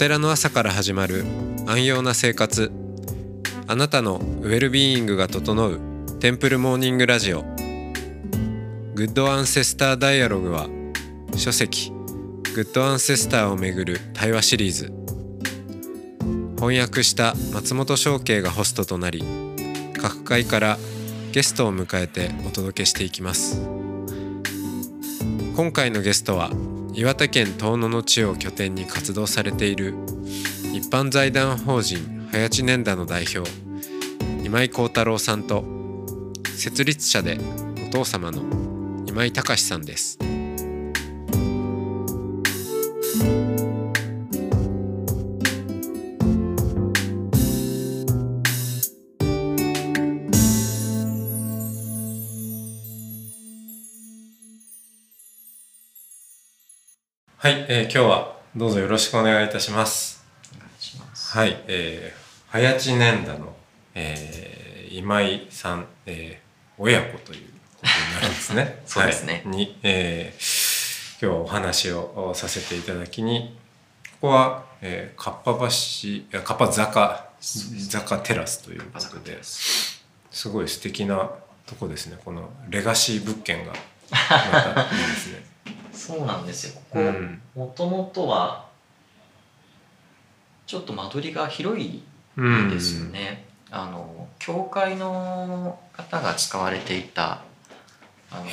寺の朝から始まる安養な生活。あなたのウェルビーイングが整うテンプルモーニングラジオ。グッドアンセスターダイアログは書籍グッドアンセスターをめぐる対話シリーズ。翻訳した松本翔慶がホストとなり各界からゲストを迎えてお届けしていきます。今回のゲストは岩手県遠野の地を拠点に活動されている一般財団法人早知年田の代表今井幸太郎さんと設立者でお父様の今井隆さんです。はい、えー、今日はどうぞよろしくお願いいたします。お願いします。はい、えー、早知年田の、えー、今井さん、えー、親子ということになるんですね。そうですね。はい、に、えー、今日はお話をさせていただきにここは、えー、かっぱ橋かっぱ坂坂テラスということですごい素敵なとこですね。このレガシー物件が またいいですねそうなんですよ。ここうん。もともとはちょっと間取りが広いうんですよね。あの教会の方が使われていたあの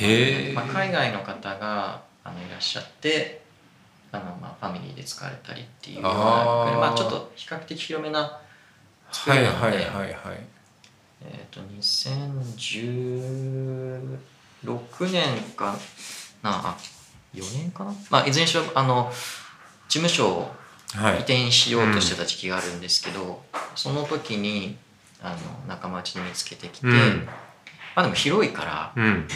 まあ、海外の方があのいらっしゃってあの、まあ、ファミリーで使われたりっていうようなあー。まあ、ちょっと比較的広めな作はいりなので、はいはいはい。えっ、と2016年かな。あ4年かな？まあいずれにしろあの事務所をはい。移転しようとしてた時期があるんですけど、その時にあの仲間内で見つけてきて、うん。まあでも広いからうん。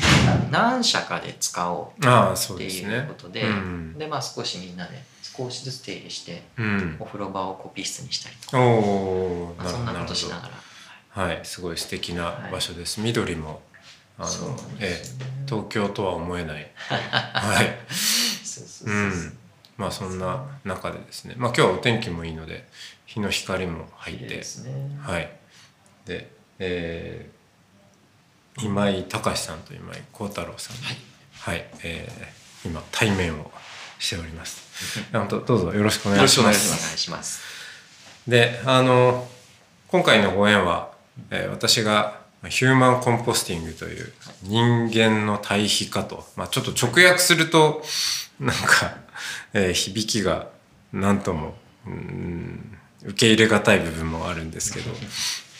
何社かで使おうっていうことでうん。でまあ少しみんなで少しずつ手入れしてうん。お風呂場をコピー室にしたりとか、まあ、そんなことしながら。はい。すごい素敵な場所です、緑もあのね。ええ東京とは思えない。はい。そうん。まあそんな中でですね。まあ今日はお天気もいいので日の光も入って。ね、はい。で、えー今井隆さんと今井幸太郎さんはい。はい、えー今対面をしております。どうぞよろしくお願いしよろしくお願います。します。であの今回のご縁は、えー私がヒューマンコンポスティングという人間の対比化と、まあ、ちょっと直訳するとなんか、えー響きが何ともうん受け入れがたい部分もあるんですけど、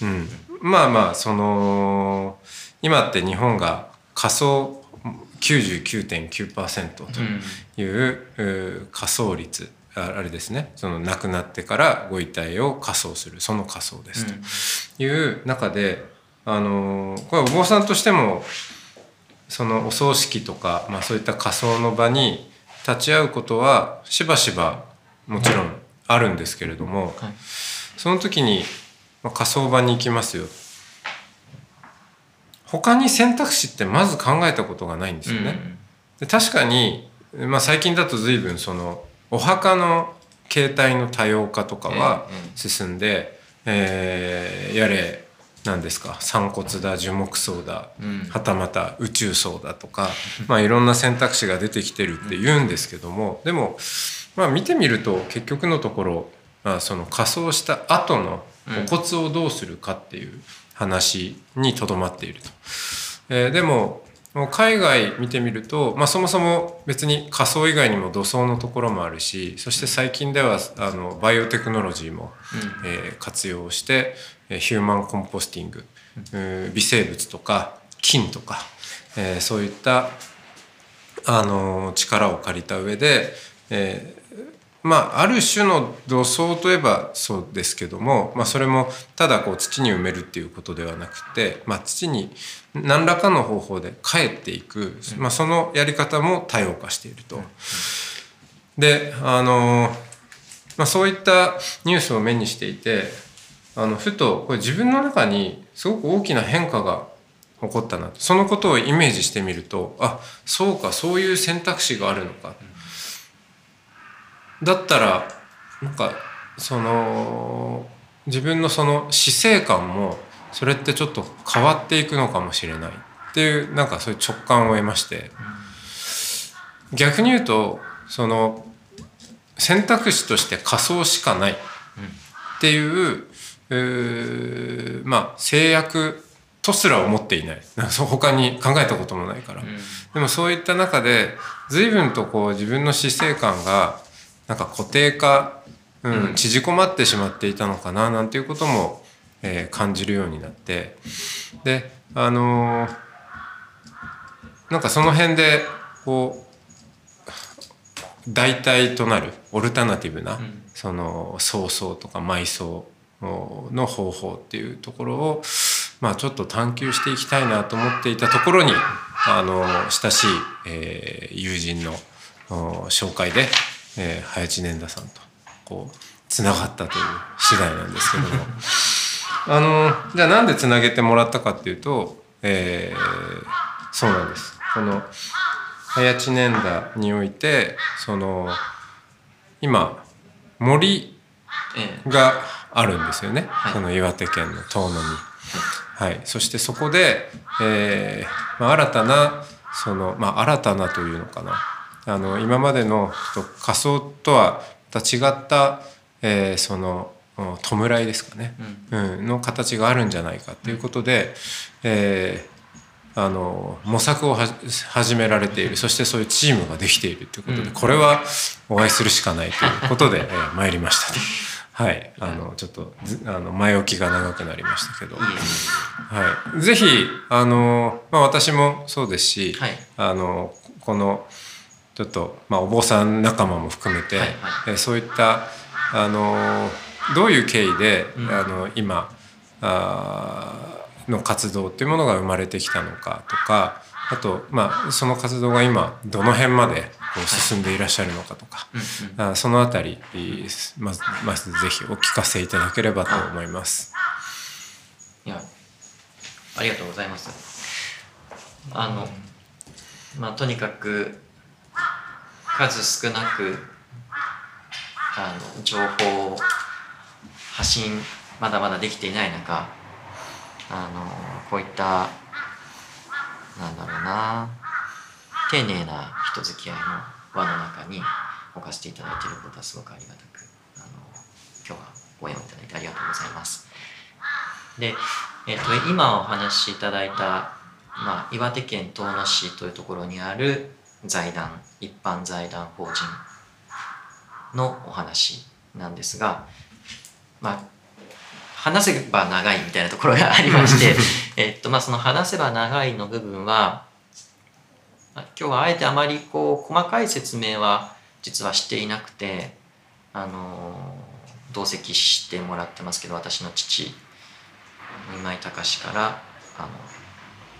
うん、まあまあその今って日本が仮想99.9%という仮想率ああれですね。その亡くなってからご遺体を火葬する。その火葬ですという中で、あのーこれお坊さんとしてもそのお葬式とか、まあ、そういった火葬の場に立ち会うことはしばしばもちろんあるんですけれどもはい。その時に、まあ、火葬場に行きますよ。他に選択肢ってまず考えたことがないんですよね。で確かに、まあ、最近だと随分そのお墓の形態の多様化とかはええええ。進んで、えーやれ何ですか？散骨だ樹木葬だうん。はたまた宇宙葬だとか、まあ、いろんな選択肢が出てきてるって言うんですけどもでも、まあ、見てみると結局のところ、まあ、その仮装した後のお骨をどうするかっていう話にとどまっていると。えーでも海外見てみると、まあ、そもそも別に仮想以外にも土葬のところもあるしそして最近ではあのバイオテクノロジーも、えー活用してえーヒューマンコンポスティング、うん微生物とか菌とか、えーそういったあの力を借りた上で、えーまあある種の土葬といえばそうですけども、まあ、それもただこう土に埋めるっていうことではなくて、まあ、土に何らかの方法で帰っていく、まあ、そのやり方も多様化していると。であの、まあ、そういったニュースを目にしていてあのふとこれ自分の中にすごく大きな変化が起こったなそのことをイメージしてみるとあそうかそういう選択肢があるのか。だったらなんかその自分のその死生観もそれってちょっと変わっていくのかもしれない。っていうなんかそういう直感を得まして。逆に言うとその選択肢として仮想しかない。っていうまあ制約とすら思っていない。他に考えたこともないから、でもそういった中で随分とこう自分の死生観がなんか固定化、うん、縮こまってしまっていたのかななんていうことも、えー、感じるようになって。であのー、なんかその辺でこう代替となるオルタナティブな、うん、その葬送とか埋葬の方法っていうところを、まあ、ちょっと探求していきたいなと思っていたところにあの親しい、えー、友人の紹介で、えー、早年田さんとこうつながったという次第なんですけども。あのじゃあなんでつなげてもらったかっていうと、えー、そうなんです。この早知年田においてその今森があるんですよね、はい、その岩手県の遠野に。はい、そしてそこで、えーまあ、新たなその、まあ、新たなというのかな。あの今までの仮想とはまた違った、えー、その弔いですかね、うん、うん、の形があるんじゃないかということで、えー、あの模索を始められている。そしてそういうチームができているということで、これはお会いするしかないということで、えー、参りました。はい、あのちょっとあの前置きが長くなりましたけど、はい、ぜひあの、まあ、私もそうですし、はい、あのこのちょっと、まあ、お坊さん仲間も含めて、はいはい、そういったあのどういう経緯で、うん、あの今あの活動っていうものが生まれてきたのかとかあと、まあ、その活動が今どの辺までこう進んでいらっしゃるのかとか、はい、あそのあたりまずまずぜひお聞かせいただければと思います。いやありがとうございます。あの、まあ、とにかく数少なくあの情報発信まだまだできていない中あのこういったなんだろうな丁寧な人付き合いの輪の中に置かせていただいていることはすごくありがたくあの今日はご縁をいただいてありがとうございます。で、えっと、今お話しいただいた、まあ、岩手県遠野市というところにある財団一般財団法人のお話なんですが、まあ、話せば長いみたいなところがありまして えっとまあその話せば長いの部分は今日はあえてあまりこう細かい説明は実はしていなくてあの同席してもらってますけど私の父今井隆からあの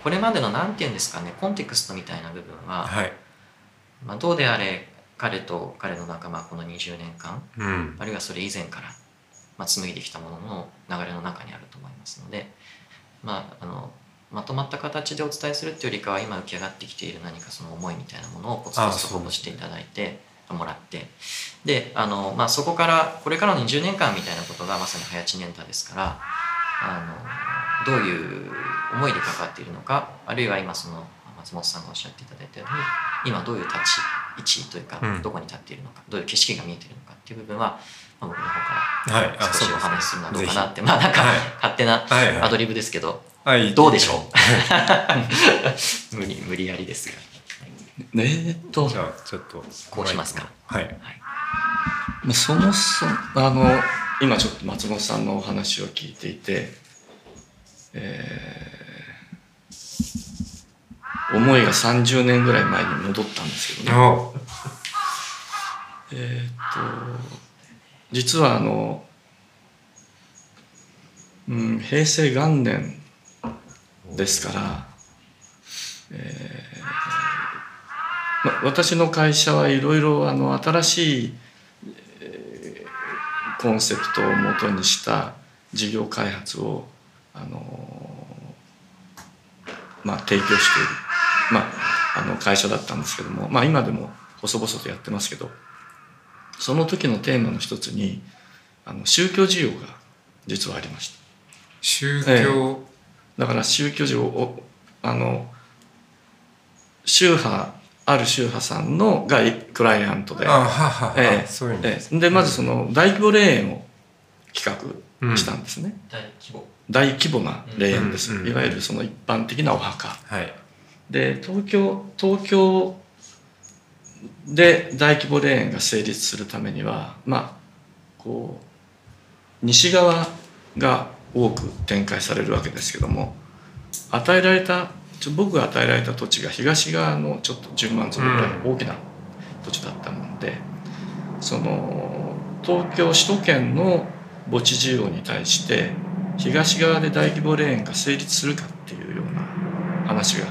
これまでの何て言うんですかねコンテクストみたいな部分は、はい、まあ、どうであれ彼と彼の仲間この20年間、うん、あるいはそれ以前からまあ、紡いできたものの流れの中にあると思いますので、まあ、あのまとまった形でお伝えするっていうよりかは今浮き上がってきている何かその思いみたいなものをコツコツとほしていただいてもらって。であの、まあ、そこからこれからの20年間みたいなことがまさに早知年太ですからあのどういう思いで関わっているのかあるいは今その松本さんがおっしゃっていただいたように今どういう立ち位置というか、どこに立っているのかどういう景色が見えているのかっていう部分はまあ、僕の方から少しお話しするのはどうかなって、まあなんか勝手なアドリブですけど、どうでしょう？無理無理やりですが。えー、っとじゃあちょっとこうしますか。はい。まあ、そもそもあの今ちょっと松本さんのお話を聞いていて、えー、思いが30年ぐらい前に戻ったんですけどね。えっと実はあの、うん、平成元年ですから、えーま、私の会社はいろいろあの新しい、えー、コンセプトをもとにした事業開発をあの、まあ、提供している、まあ、あの会社だったんですけども、まあ、今でも細々とやってますけど。その時のテーマの一つにあの宗教需要が実はありました宗教、だから宗教需要をあの宗派ある宗派さんのがクライアントで。でまずその大規模霊園を企画したんですね、大規模。大規模な霊園です、うん。いわゆるその一般的なお墓。はい。で東京東京で大規模霊園が成立するためにはまあこう西側が多く展開されるわけですけども与えられた僕が与えられた土地が東側のちょっと10万坪ぐらい大きな土地だったもんで、その東京首都圏の墓地需要に対して東側で大規模霊園が成立するかっていうような話が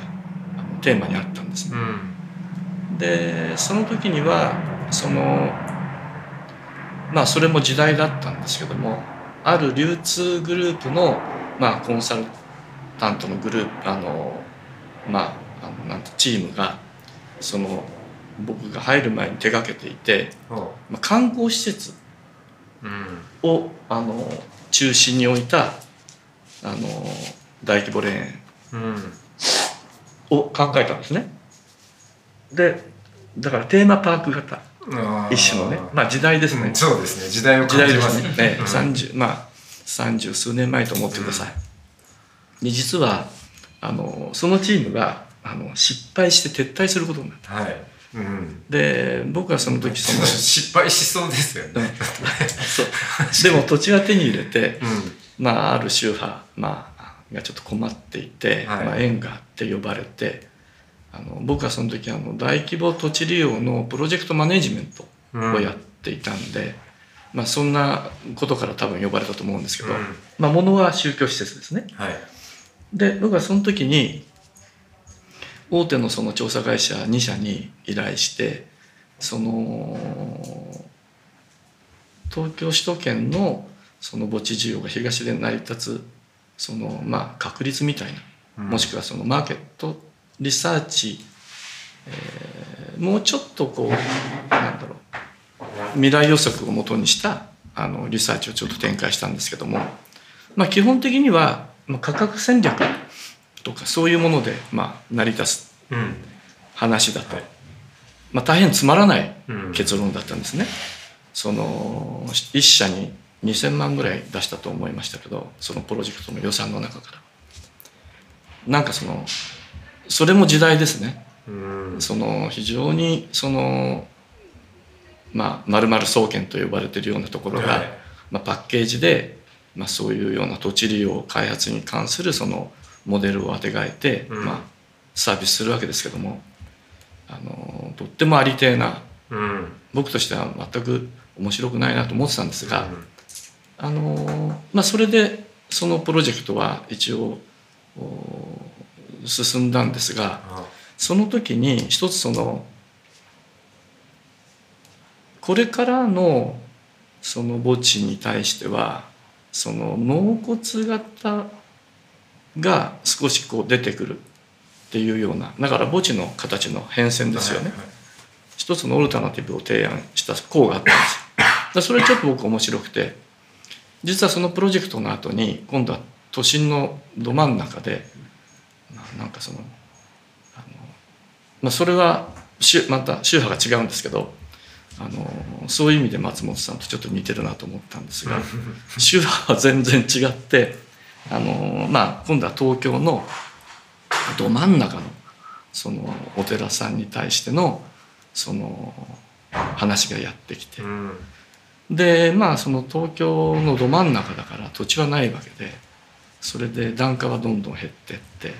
テーマにあったんですね。うんでその時にはそのまあそれも時代だったんですけどもある流通グループの、まあ、コンサルタントのグループあのまああのなんてチームがその僕が入る前に手がけていて、ほまあ、観光施設ううん。をあの中心に置いたあの大規模霊園うん。を考えたんですね。でだからテーマパーク型一種のね。まあ時代ですね、うんそうですね。時代を時感じます。代ですね、ええ。うん。30まあ三十数年前と思ってください、で実はあのそのチームがあの失敗して撤退することになった。はい、うん、で僕はその時その 失敗しそうですよね、そう。でも土地は手に入れて、うん。まあ、ある宗派、まあ、がちょっと困っていて、はい。まあ、縁があって呼ばれてあの僕はその時あの大規模土地利用のプロジェクトマネジメントをやっていたんで、まあ、そんなことから多分呼ばれたと思うんですけど、うん。まあ、ものは宗教施設ですね。はい。で僕はその時に大手のその調査会社2社に依頼してその東京首都圏のその墓地需要が東で成り立つそのまあ確率みたいな、もしくはそのマーケットリサーチ、えーもうちょっとこうなんだろう未来予測をもとにしたあのリサーチをちょっと展開したんですけども、まあ、基本的にはまあ価格戦略とかそういうものでまあ成り立つうん話だと、はいまあ、大変つまらないうん結論だったんですね。その一社に2,000万ぐらい出したと思いましたけどそのプロジェクトの予算の中から。なんかそのそれも時代ですね。うん。その非常にそのまあ丸々総研と呼ばれているようなところが、はい。まあ、パッケージで、まあ、そういうような土地利用開発に関するそのモデルをあてがえて、うん。まあ、サービスするわけですけどもあのとってもありてえなうん。僕としては全く面白くないなと思ってたんですが、あのまあ、それでそのプロジェクトは一応お進んだんですがあその時に一つそのこれからのその墓地に対してはその納骨型が少しこう出てくるっていうようなだから墓地の形の変遷ですよね。はいはい。一つのオルタナティブを提案した項があったんです。よ だそれちょっと僕面白くて実はそのプロジェクトの後に今度は都心のど真ん中でななんかそのあの、まあ、それは宗また宗派が違うんですけどあのそういう意味で松本さんとちょっと似てるなと思ったんですが 宗派は全然違ってあの、まあ、今度は東京のど真ん中のそのお寺さんに対してのその話がやってきて。うん。でまあその東京のど真ん中だから土地はないわけでそれで檀家はどんどん減ってって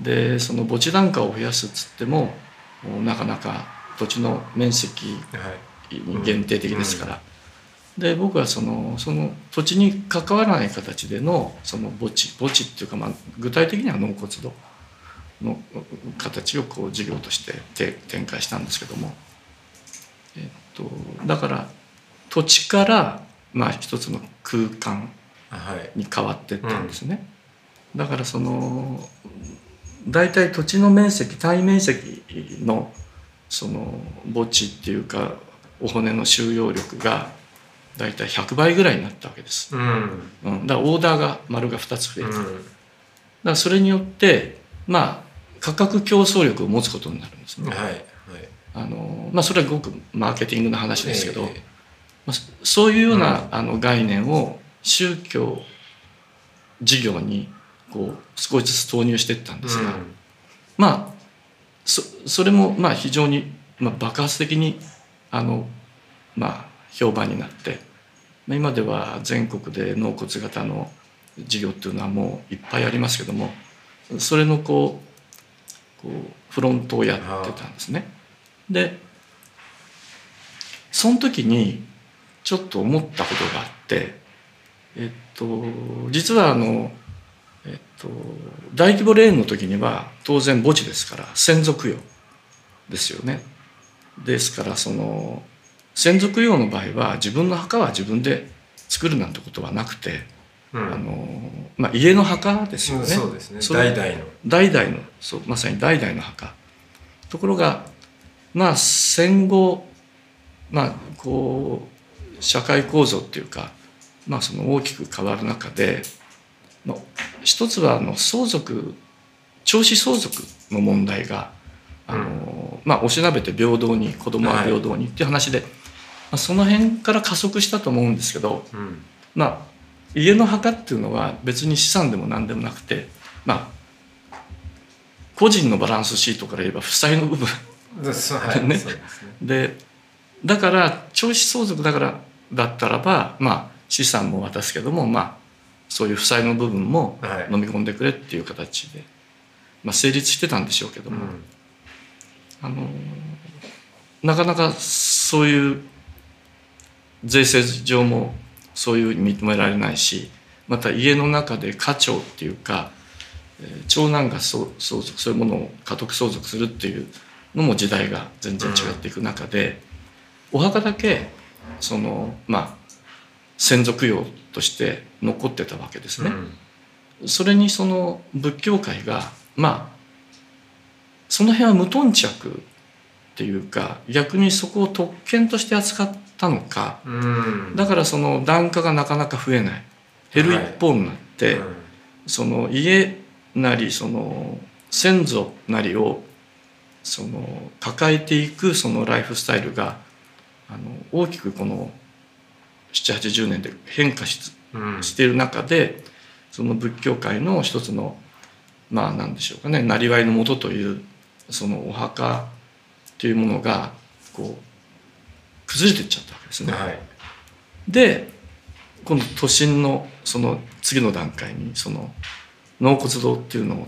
でその墓地檀家を増やすっつってもなかなか土地の面積はい。に限定的ですから、で僕はそのその土地に関わらない形でのその墓地墓地っていうか、まあ、具体的には納骨堂の形をこう事業としてて展開したんですけども、えっと、だから土地からまあ一つの空間はい。に変わっていったんですね、だからその大体土地の面積単位面積のその墓地っていうかお骨の収容力が大体100倍ぐらいになったわけです、うん。うん、だからオーダーが丸が2つ増えた、だかうんらそれによってまあ価格競争力を持つことになるんですね、はいはい。あのまあそれはごくマーケティングの話ですけど、えまあ、そそういうような、あの概念を宗教事業にこう少しずつ投入していったんですが、まあそそれもまあ非常に、まあ、爆発的にあの、まあ、評判になって、まあ、今では全国で納骨型の事業っていうのはもういっぱいありますけどもそれのこうこうフロントをやってたんですね。でその時にちょっと思ったことがあってえっと実はあのえっと大規模霊園の時には当然墓地ですから先祖供養ですよね。ですからその先祖供養の場合は自分の墓は自分で作るなんてことはなくて、うんあのまあ、家の墓ですよね。そうですね代々の代々のそうまさに代々の墓ところがまあ戦後まあこう社会構造っていうか、まあ、その大きく変わる中で、まあ、一つはあの相続長子相続の問題があの、まあ、おしなべて平等に子供は平等にっていう話で、まあ、その辺から加速したと思うんですけど、うん。まあ家の墓っていうのは別に資産でも何でもなくてまあ個人のバランスシートから言えば負債の部分。ね。ですね。でだから長子相続だからだったらばまあ資産も渡すけどもまあそういう負債の部分もはい。飲み込んでくれっていう形で、まあ、成立してたんでしょうけども、うん。あのなかなかそういう税制上もそういうふうに認められないしまた家の中で家長っていうか、えー長男が相相続そういうものを家督相続するっていうのも時代が全然違っていく中で、お墓だけそのまあ先祖供養として残ってたわけですね。それにその仏教界がまあその辺は無頓着っていうか逆にそこを特権として扱ったのか。だからその檀家がなかなか増えない。減る一方になって、うん。その家なりその先祖なりをその抱えていくそのライフスタイルがあの大きくこの780年で変化しうんしている中でその仏教界の一つのまあ何でしょうかねなりわいのもとというそのお墓というものがこう崩れていっちゃったわけですね。はいで今度都心のその次の段階にその納骨堂っていうのを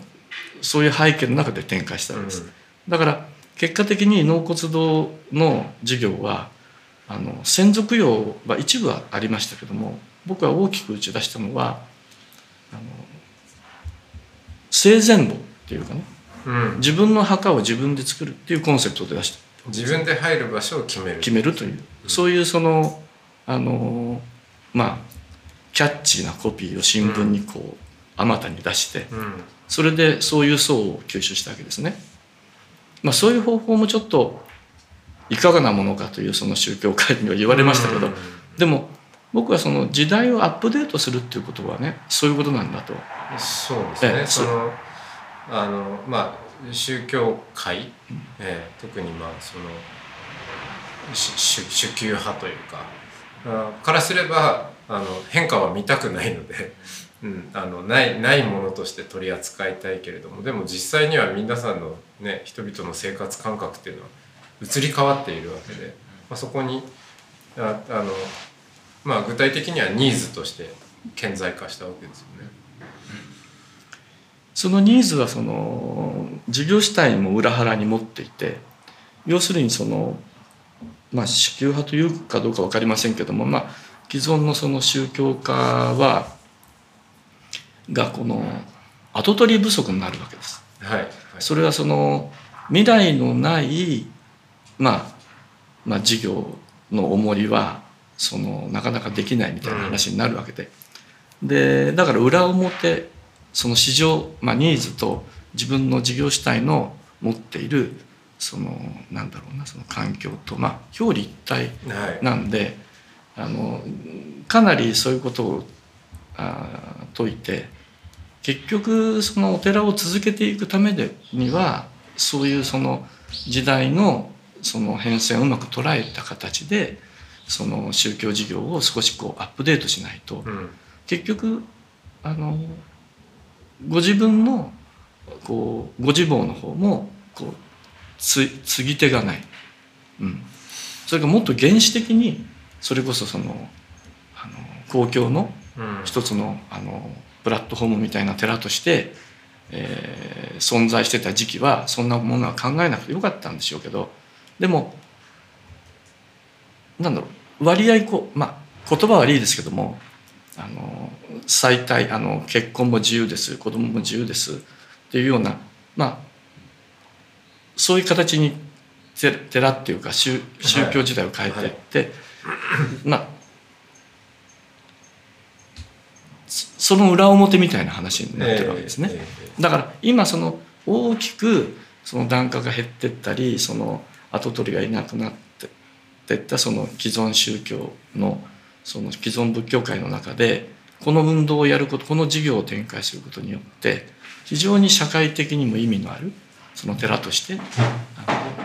そういう背景の中で展開したわけです。だから結果的に納骨堂の事業はあの先祖供養は一部はありましたけども僕は大きく打ち出したのはあの生前墓っていうかねうん。自分の墓を自分で作るっていうコンセプトで出した。自分で入る場所を決める。決めるという。そういうそのあのまあキャッチーなコピーを新聞にこうあまたに出してうん。それでそういう層を吸収したわけですね。まあ、そういう方法もちょっといかがなものかというその宗教界には言われましたけど、うん。でも僕はその時代をアップデートするっていうことはねそういうことなんだと。そうですね、ええそのあのまあ宗教界、ええ特にまあそのし主主級派というかあからすればあの変化は見たくないので、うん、あのないないものとして取り扱いたいけれどもでも実際には皆さんのね人々の生活感覚っていうのは移り変わっているわけで、まあ、そこにああの、まあ、具体的にはニーズとして顕在化したわけですよね。そのニーズはその事業主体も裏腹に持っていて要するにそのまあ支給派というかどうか分かりませんけどもまあ既存のその宗教家はがこの後取り不足になるわけです。はい、はいそれはその未来のない、まあ、まあ事業の重りはそのなかなかできないみたいな話になるわけで、でだから裏表その市場、まあ、ニーズと自分の事業主体の持っているそのなんだろうなその環境とまあ表裏一体はい。なんであのかなりそういうことをあ説いて結局そのお寺を続けていくためでにはそういうその時代のその変遷をうまく捉えた形でその宗教事業を少しこうアップデートしないと、うん。結局あのご自分のこうご自坊の方もこうつ継ぎ手がない、うん、それからもっと原始的にそれこそそのあの公共のうん。一つのあのプラットフォームみたいな寺として、えー存在してた時期はそんなものは考えなくてよかったんでしょうけどでもなんだろう割合こうまあ言葉は悪いですけどもあの最大あの結婚も自由です子供も自由ですっていうようなまあそういう形にて寺っていうか宗宗教時代を変えていって、まあそその裏表みたいな話になってるわけですね。ええだから今その大きくその檀家が減ってったりその跡取りがいなくなってってったその既存宗教のその既存仏教界の中でこの運動をやることこの事業を展開することによって非常に社会的にも意味のあるその寺として、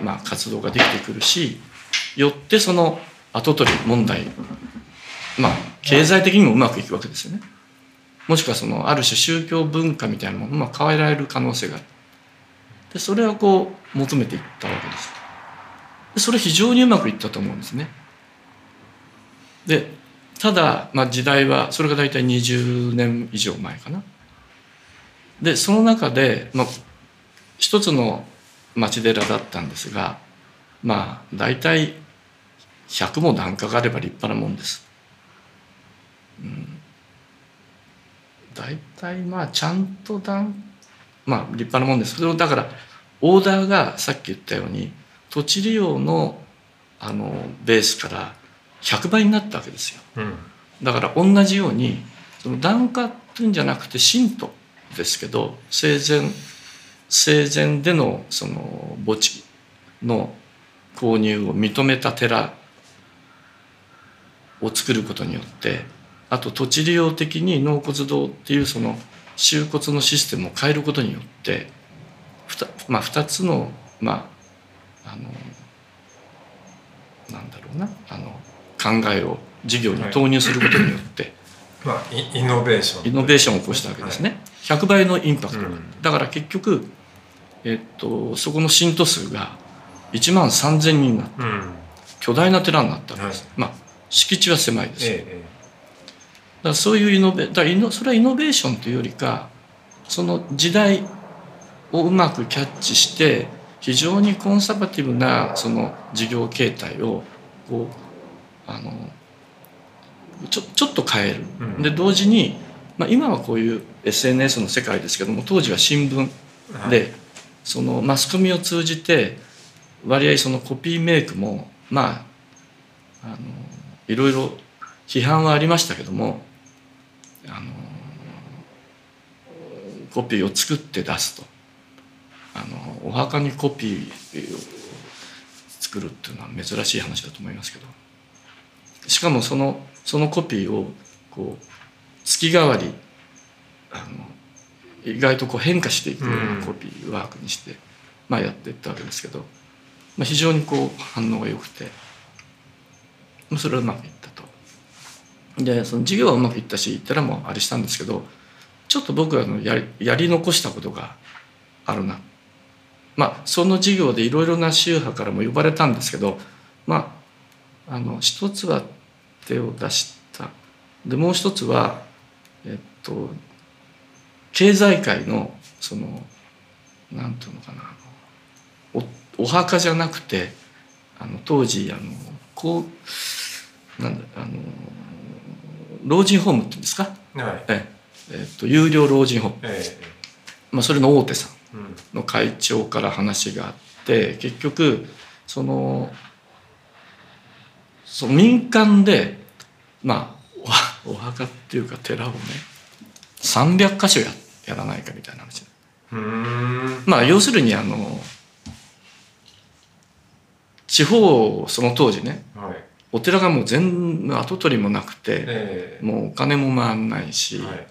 まあ、活動ができてくるしよってその跡取り問題まあ経済的にもうまくいくわけですよね。もしくはそのある種宗教文化みたいなものをまあ変えられる可能性があるでそれはこう求めていったわけですそれ非常にうまくいったと思うんですね。でただ、まあ、時代はそれが大体20年以上前かな。でその中で、まあ、一つの町寺だったんですがまあ大体100も檀家があれば立派なもんです。大体まあちゃんと段まあ立派なもんです。それをだからオーダーがさっき言ったように土地利用のあのベースから100倍になったわけですよ。うん。だから同じようにその檀家っていうんじゃなくて信徒ですけど生前生前でのその墓地の購入を認めた寺を作ることによってあと土地利用的に納骨堂っていうその収骨のシステムを変えることによってふた、まあ、2つのまああのなんだろうな。あの考えを事業に投入することによって、まあイイノベーションイノベーションを起こしたわけですね。100倍のインパクト、うん。だから結局、えっと、そこの信徒数が1万3,000人になった。はいうん。巨大な寺になったわけです、はまあ敷地は狭いです、だかえらそういうイノベだイノそれはイノベーションというよりかその時代をうまくキャッチして非常にコンサバティブなその事業形態をこうあのちょちょっと変える、うん。で同時に、まあ、今はこういう SNS の世界ですけども当時は新聞えで、そのマスコミを通じて割合そのコピーメイクもまああのいろいろ批判はありましたけどもあのコピーを作って出すとあのお墓にコピーを作るっていうのは珍しい話だと思いますけどしかもそのそのコピーをこう月替わりあの意外とこう変化していくようなコピーワークにして、まあ、やっていったわけですけど、まあ、非常にこう反応が良くてまあそれはうまくいったと。でその授業はうまくいったし寺もうあれしたんですけどちょっと僕はあのややり残したことがあるなっ。まあその授業でいろいろな宗派からも呼ばれたんですけどまああの一つは手を出した。でもう一つはえっと経済界のそのなんていうのかなおお墓じゃなくてあの当時あのこうなんだあの老人ホームっていうんですか、はい。えええっと有料老人ホーム、えまあ、それの大手さんの会長から話があって結局そのその民間でまあおお墓っていうか寺をね300箇所ややらないかみたいな話。まあ要するにあの地方その当時ねはい。お寺がもう全部跡取りもなくて、ええ。もうお金も回んないし、はい。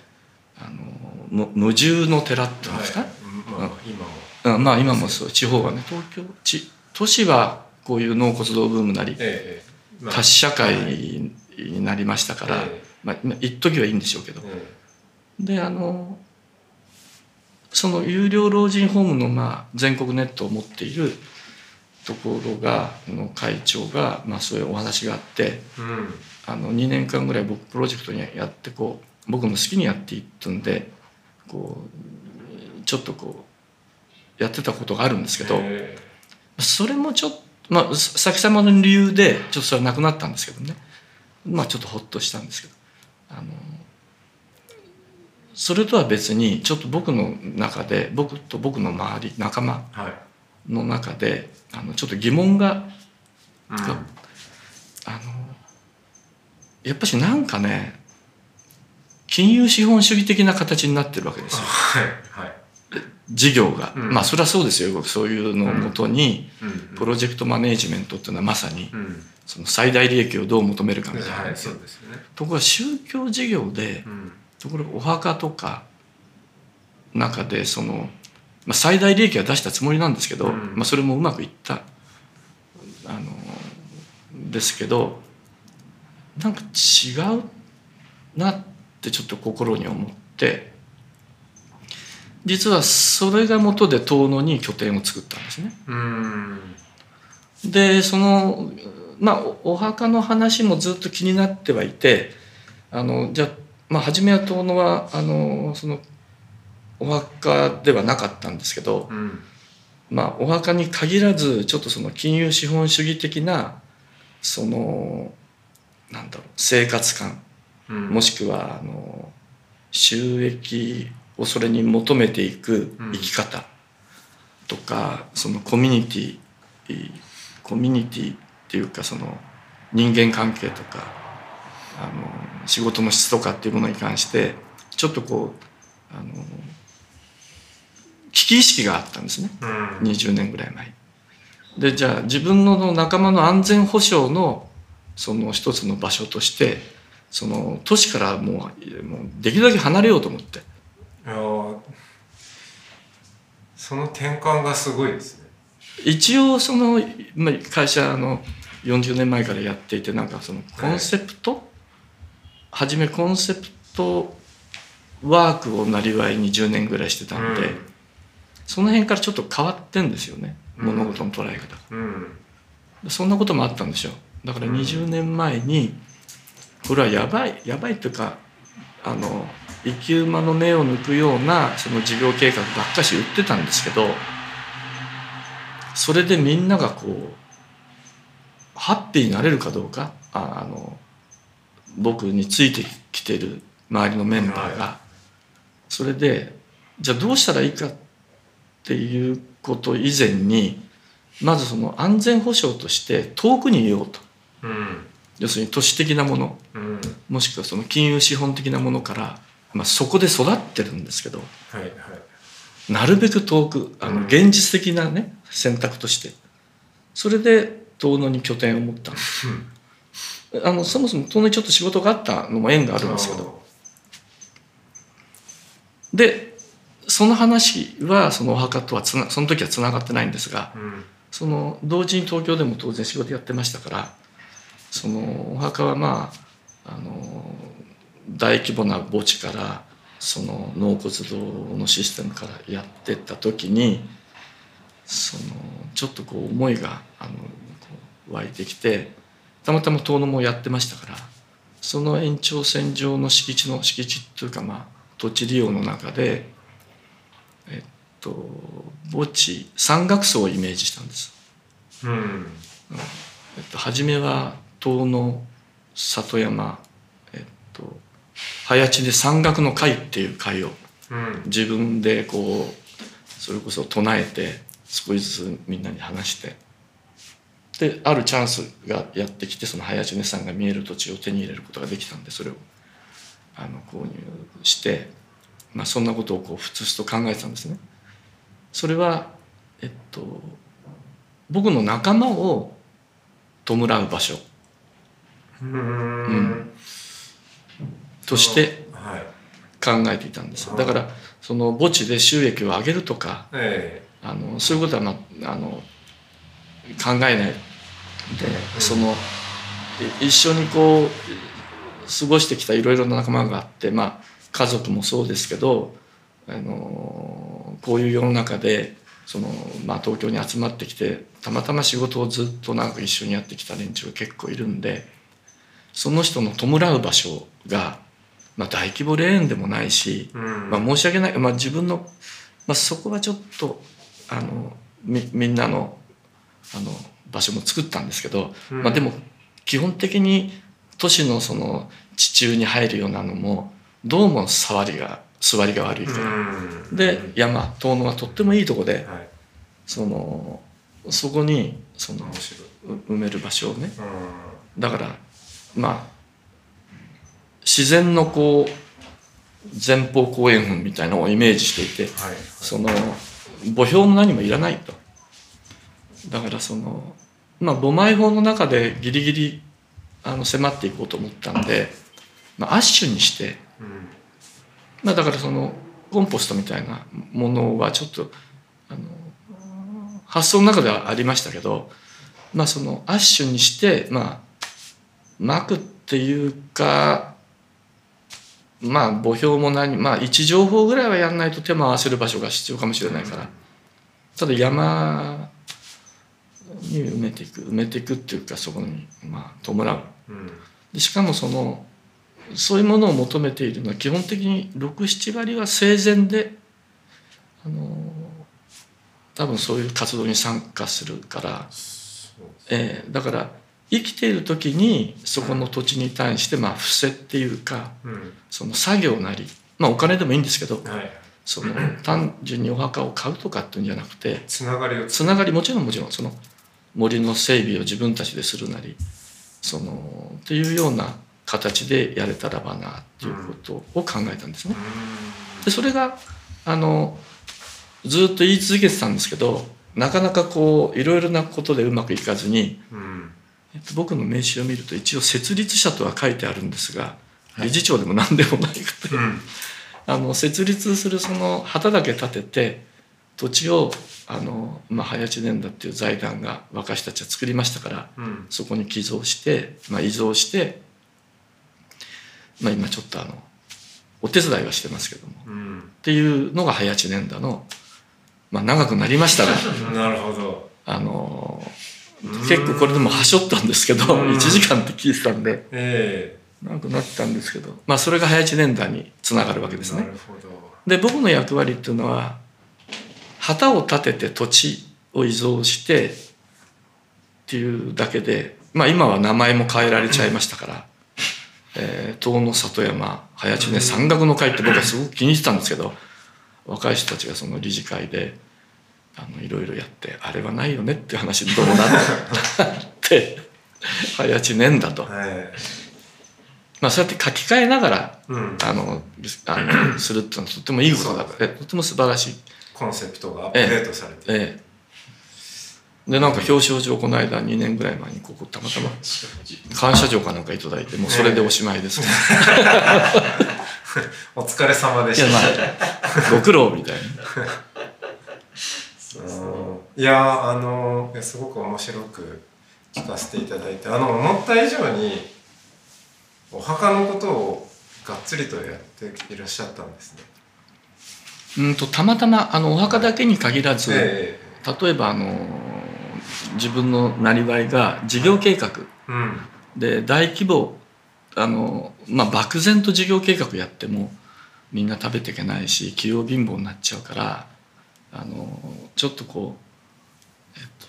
あの無無住の寺っていうんですか、はいまあ今も。うんまあ今もそう地方はね。東京？ち都市はこういう納骨堂ブームなりええまあ。多子社会はい。になりましたから、えまあまあ一時はいいんでしょうけど。えであのその有料老人ホームのまあ全国ネットを持っているところがの会長がまあそういうお話があってえうん。あの2年間ぐらい僕プロジェクトにやってこう僕の好きにやっていったんでこうちょっとこうやってたことがあるんですけど、え。それもちょっとまあ先様の理由でちょっとそれはなくなったんですけどね。まあちょっとほっとしたんですけど。あのそれとは別にちょっと僕の中で僕と僕の周り仲間の中であのちょっと疑問がうん。あのやっぱしなんかね金融資本主義的な形になってるわけですよ。はいはい事業が、うん。まあそれはそうですよ。そういうのをもとに、うん。プロジェクトマネージメントっていうのはまさにうん。その最大利益をどう求めるかみたいな、はいね。ところが宗教事業でうん。ところがお墓とか中でその、まあ、最大利益は出したつもりなんですけど、うん。まあ、それもうまくいったあのですけどなんか違うなってちょっと心に思って実はそれが元で遠野に拠点を作ったんですね。うん。でそのまあおお墓の話もずっと気になってはいてあのじゃあ、まあ、初めは遠野はあのそのお墓ではなかったんですけど、うん。まあ、お墓に限らずちょっとその金融資本主義的なそのなんだろう生活感うん。もしくはあの収益をそれに求めていく生き方とか、そのコミュニティコミュニティっていうかその人間関係とかあの仕事の質とかっていうものに関してちょっとこうあの危機意識があったんですね。うん。20年ぐらい前。に。でじゃあ自分の仲間の安全保障のその一つの場所としてその都市からもうもうできるだけ離れようと思っていやーその転換がすごいですね。一応その、まあ、会社の40年前からやっていてなんかそのコンセプト、初めコンセプトワークをなりわいに10年ぐらいしてたんで、うん。その辺からちょっと変わってんですよねうん。物事の捉え方が。うん。そんなこともあったんでしょうだから20年前にこれはやばいやばいというかあの生き馬の目を抜くようなその事業計画ばっかし売ってたんですけどそれでみんながこうハッピーになれるかどうかああの僕についてきてる周りのメンバーがそれでじゃあどうしたらいいかっていうこと以前にまずその安全保障として遠くにいようと。うん。要するに都市的なもの。うん。もしくはその金融資本的なものから、まあ、そこで育ってるんですけどはいはい。なるべく遠くあうん。の現実的なね選択としてそれで遠野に拠点を持ったんですあのそもそも遠野にちょっと仕事があったのも縁があるんですけど。でその話はそのお墓とはつなその時はつながってないんですがうん。その同時に東京でも当然仕事やってましたからそのお墓はまああの大規模な墓地からその納骨堂のシステムからやってった時にそのちょっとこう思いがあの湧いてきてたまたま遠野もやってましたからその延長線上の敷地の敷地というかまあ土地利用の中でえっと墓地山岳層をイメージしたんです。うんえっと、初めは遠野里山、えっと、早地で山岳の会っていう会をうん。自分でこうそれこそ唱えて少しずつみんなに話してであるチャンスがやってきてその早地根さんが見える土地を手に入れることができたんでそれをあの購入して、まあ、そんなことをこうふつふつと考えてたんですね。それはえっと僕の仲間を弔う場所。うんとしてはい。考えていたんですだからその墓地で収益を上げるとかえあのそういうことは、まあ、あの考えないでそのい一緒にこう過ごしてきたいろいろな仲間があって、まあ、家族もそうですけどあのこういう世の中でその、まあ、東京に集まってきてたまたま仕事をずっとなんか一緒にやってきた連中が結構いるんでその人の弔う場所が、まあ、大規模霊園でもないし、えうん。まあ、申し訳ない、まあ、自分の、まあ、そこはちょっとあのみみんなのあの場所も作ったんですけど、うん。まあ、でも基本的に都市のその地中に入るようなのもどうも触りが座りが悪いから、うん。で山遠野はとってもいいとこではい。そのそこにその埋める場所をね。うん。だからまあ自然のこう前方後円墳みたいなのをイメージしていてはい。その墓標も何もいらないと。だからそのまあ墓埋法の中でギリギリあの迫っていこうと思ったんで、まあ、アッシュにして、うん。まあ、だからそのコンポストみたいなものはちょっとあの発想の中ではありましたけど、まあ、そのアッシュにしてまあ巻くっていうかまあ墓標も何まあ位置情報ぐらいはやんないと手も合わせる場所が必要かもしれないから。ただ山に埋めていく埋めていくっていうかそこにまあ弔う。うん。でしかもそのそういうものを求めているのは基本的に67割は生前であの多分そういう活動に参加するから、えーだから生きている時にそこの土地に対してまあ伏せっていうかうん。その作業なりまあお金でもいいんですけどはい。その単純にお墓を買うとかっていうんじゃなくてつながりをつながりもちろんもちろんその森の整備を自分たちでするなりそのっていうような形でやれたらばなっていうことを考えたんですね。でそれがあのずっと言い続けてたんですけどなかなかこういろいろなことでうまくいかずに、うんえっと、僕の名刺を見ると一応設立者とは書いてあるんですが理事長でも何でもなくて、うん。あの設立するその旗だけ立てて土地をあの、まあ、林年田っていう財団が私たちは作りましたからうん。そこに寄贈して、まあ、遺贈して、まあ、今ちょっとあのお手伝いはしてますけども。うん。っていうのが林年田の、まあ、長くなりましたが なるほど。あの結構これでもはしょったんですけどうん。1時間って聞いてたんで。え長くなったんですけど、まあ、それが林年田につながるわけえですね。で僕の役割っていうのは旗を立てて土地を遺贈してっていうだけでまあ今は名前も変えられちゃいましたから「えー遠野里山林根山岳の会」って僕はすごく気に入ってたんですけど若い人たちがその理事会であのいろいろやってあれはないよねっていう話にどうもなって林年だと、はい。まあ、そうやって書き換えながらうん。あのあのするっていうのはとてもいいことだからとても素晴らしい。コンセプトがアップデートされてええ、でなんか表彰状この間2年ぐらい前にここたまたま感謝状かなんかいただいてもうそれでおしまいですね、お疲れ様でした。まあご苦労みたいなうん。いやあのすごく面白く聞かせていただいてあの思った以上にお墓のことをがっつりとやっていらっしゃったんですね。うんとたまたまあのお墓だけに限らず、え例えばあの自分のなりわいが事業計画。えうん。で大規模あの、まあ、漠然と事業計画やってもみんな食べていけないし器用貧乏になっちゃうからあのちょっとこう、えっと、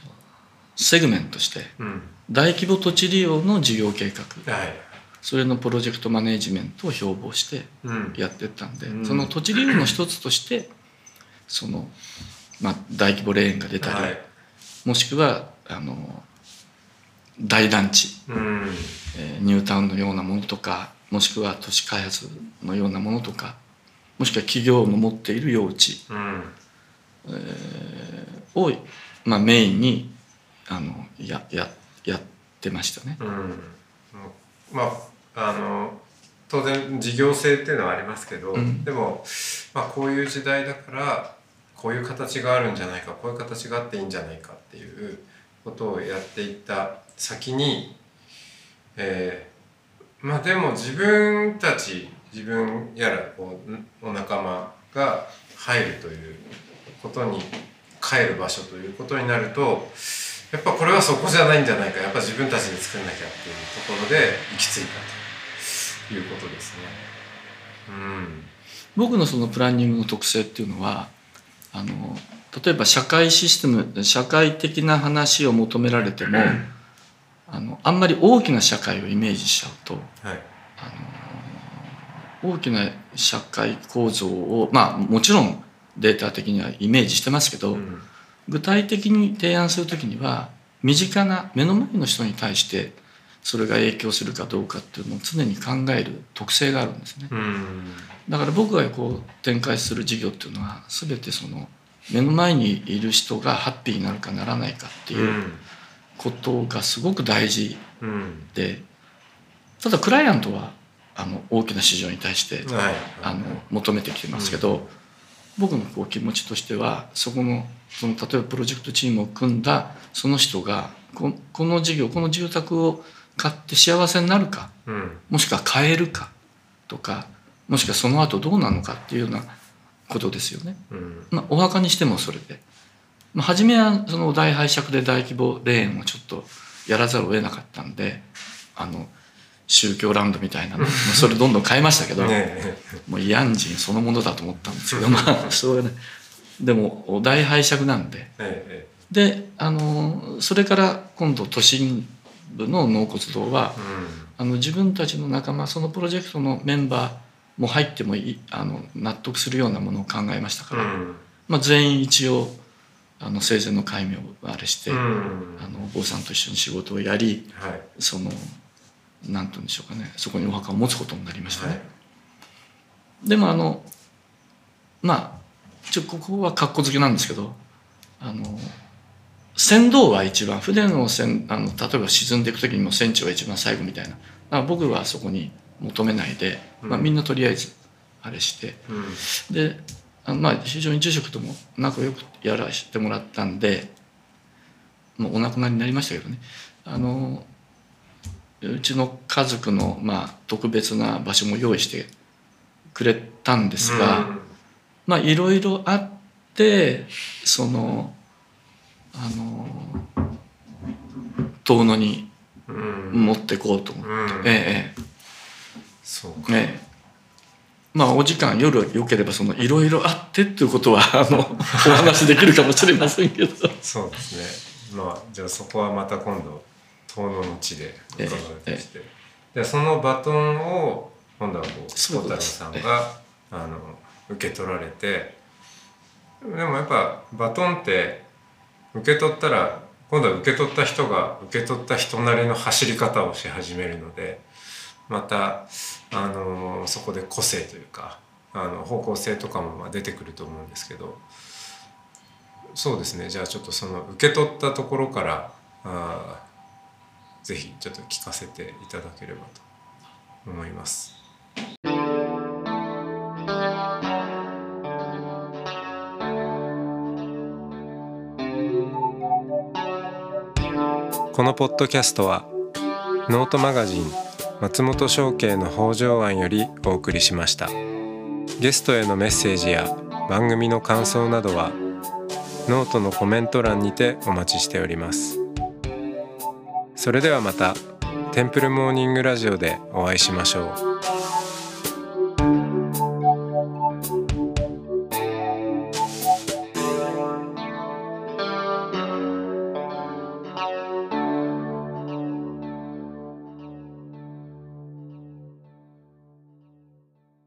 セグメントしてうん。大規模土地利用の事業計画。はい。それのプロジェクトマネジメントを標榜してうん。やってったんで、うん。その土地利用の一つとしてその、まあ、大規模霊園が出たり、はい。もしくはあの大団地、うん。えーニュータウンのようなものとかもしくは都市開発のようなものとかもしくは企業の持っている用地うんを、まあ、メインにあのやややってましたね。うんまああの当然事業性っていうのはありますけど、うんでも、まあ、こういう時代だからこういう形があるんじゃないかこういう形があっていいんじゃないかっていうことをやっていった先に、えーまあでも自分たち自分やらこうお仲間が入るということに帰る場所ということになるとやっぱこれはそこじゃないんじゃないか。やっぱ自分たちで作んなきゃっていうところで行き着いたということですね。うん。僕のそのプランニングの特性っていうのはあの例えば社会システム社会的な話を求められてもあのあんまり大きな社会をイメージしちゃうとはい。大きな社会構造をまあもちろんデータ的にはイメージしてますけど、うん。具体的に提案する時には身近な目の前の人に対してそれが影響するかどうかっていうのを常に考える特性があるんですね。うん。だから僕がこう展開する事業っていうのは全てその目の前にいる人がハッピーになるかならないかっていうことがすごく大事うん。でただクライアントはあの大きな市場に対してあの求めてきてますけど、僕のこう気持ちとしてはそこのその例えばプロジェクトチームを組んだその人がここの事業この住宅を買って幸せになるかうん。もしくは買えるかとかもしくはその後どうなのかっていうようなことですよね。うん。まあ、お墓にしてもそれで、まあ、初めはその大拝借で大規模霊園をちょっとやらざるを得なかったんであの宗教ランドみたいなの。まあそれどんどん変えましたけど、もう慰安人そのものだと思ったんですけどまあそうねでも大拝借なんで。ええであのそれから今度都心部の納骨堂はえあの自分たちの仲間そのプロジェクトのメンバーも入ってもいいあの納得するようなものを考えましたから、うん。まあ、全員一応あの生前の戒名をあれして、うん。あのお坊さんと一緒に仕事をやりはい。その何て言うんでしょうかね。そこにお墓を持つことになりましたね。はい。でもあのまあちょここは格好付けなんですけどあの船頭は一番船の船あの例えば沈んでいく時にも船長は一番最後みたいな。だから僕はそこに求めないで、まあ、うんみんなとりあえずあれして。うん。であのまあ非常に住職とも仲良くやらせてもらったんでもうお亡くなりになりましたけどね。あのうちの家族の、まあ、特別な場所も用意してくれたんですが、まあいろいろあってそのあの遠野にうん。持ってこうと思って、うん。ええそうえええ。えまあお時間夜良ければそのいろいろあってっていうことはあの お話できるかもしれませんけど。そうですね。まあじゃあそこはまた今度遠野の地で伺て、でそのバトンを今度はこう小太郎さんがあの受け取られてでもやっぱバトンって受け取ったら今度は受け取った人が受け取った人なりの走り方をし始めるのでまたあのそこで個性というかあの方向性とかもまあ出てくると思うんですけどそうですね。じゃあちょっとその受け取ったところからあーぜひちょっと聞かせていただければと思います。このポッドキャストはノートマガジン松本商家の北条案よりお送りしましたゲストへのメッセージや番組の感想などはノートのコメント欄にてお待ちしておりますそれではまた。テンプルモーニングラジオでお会いしましょう。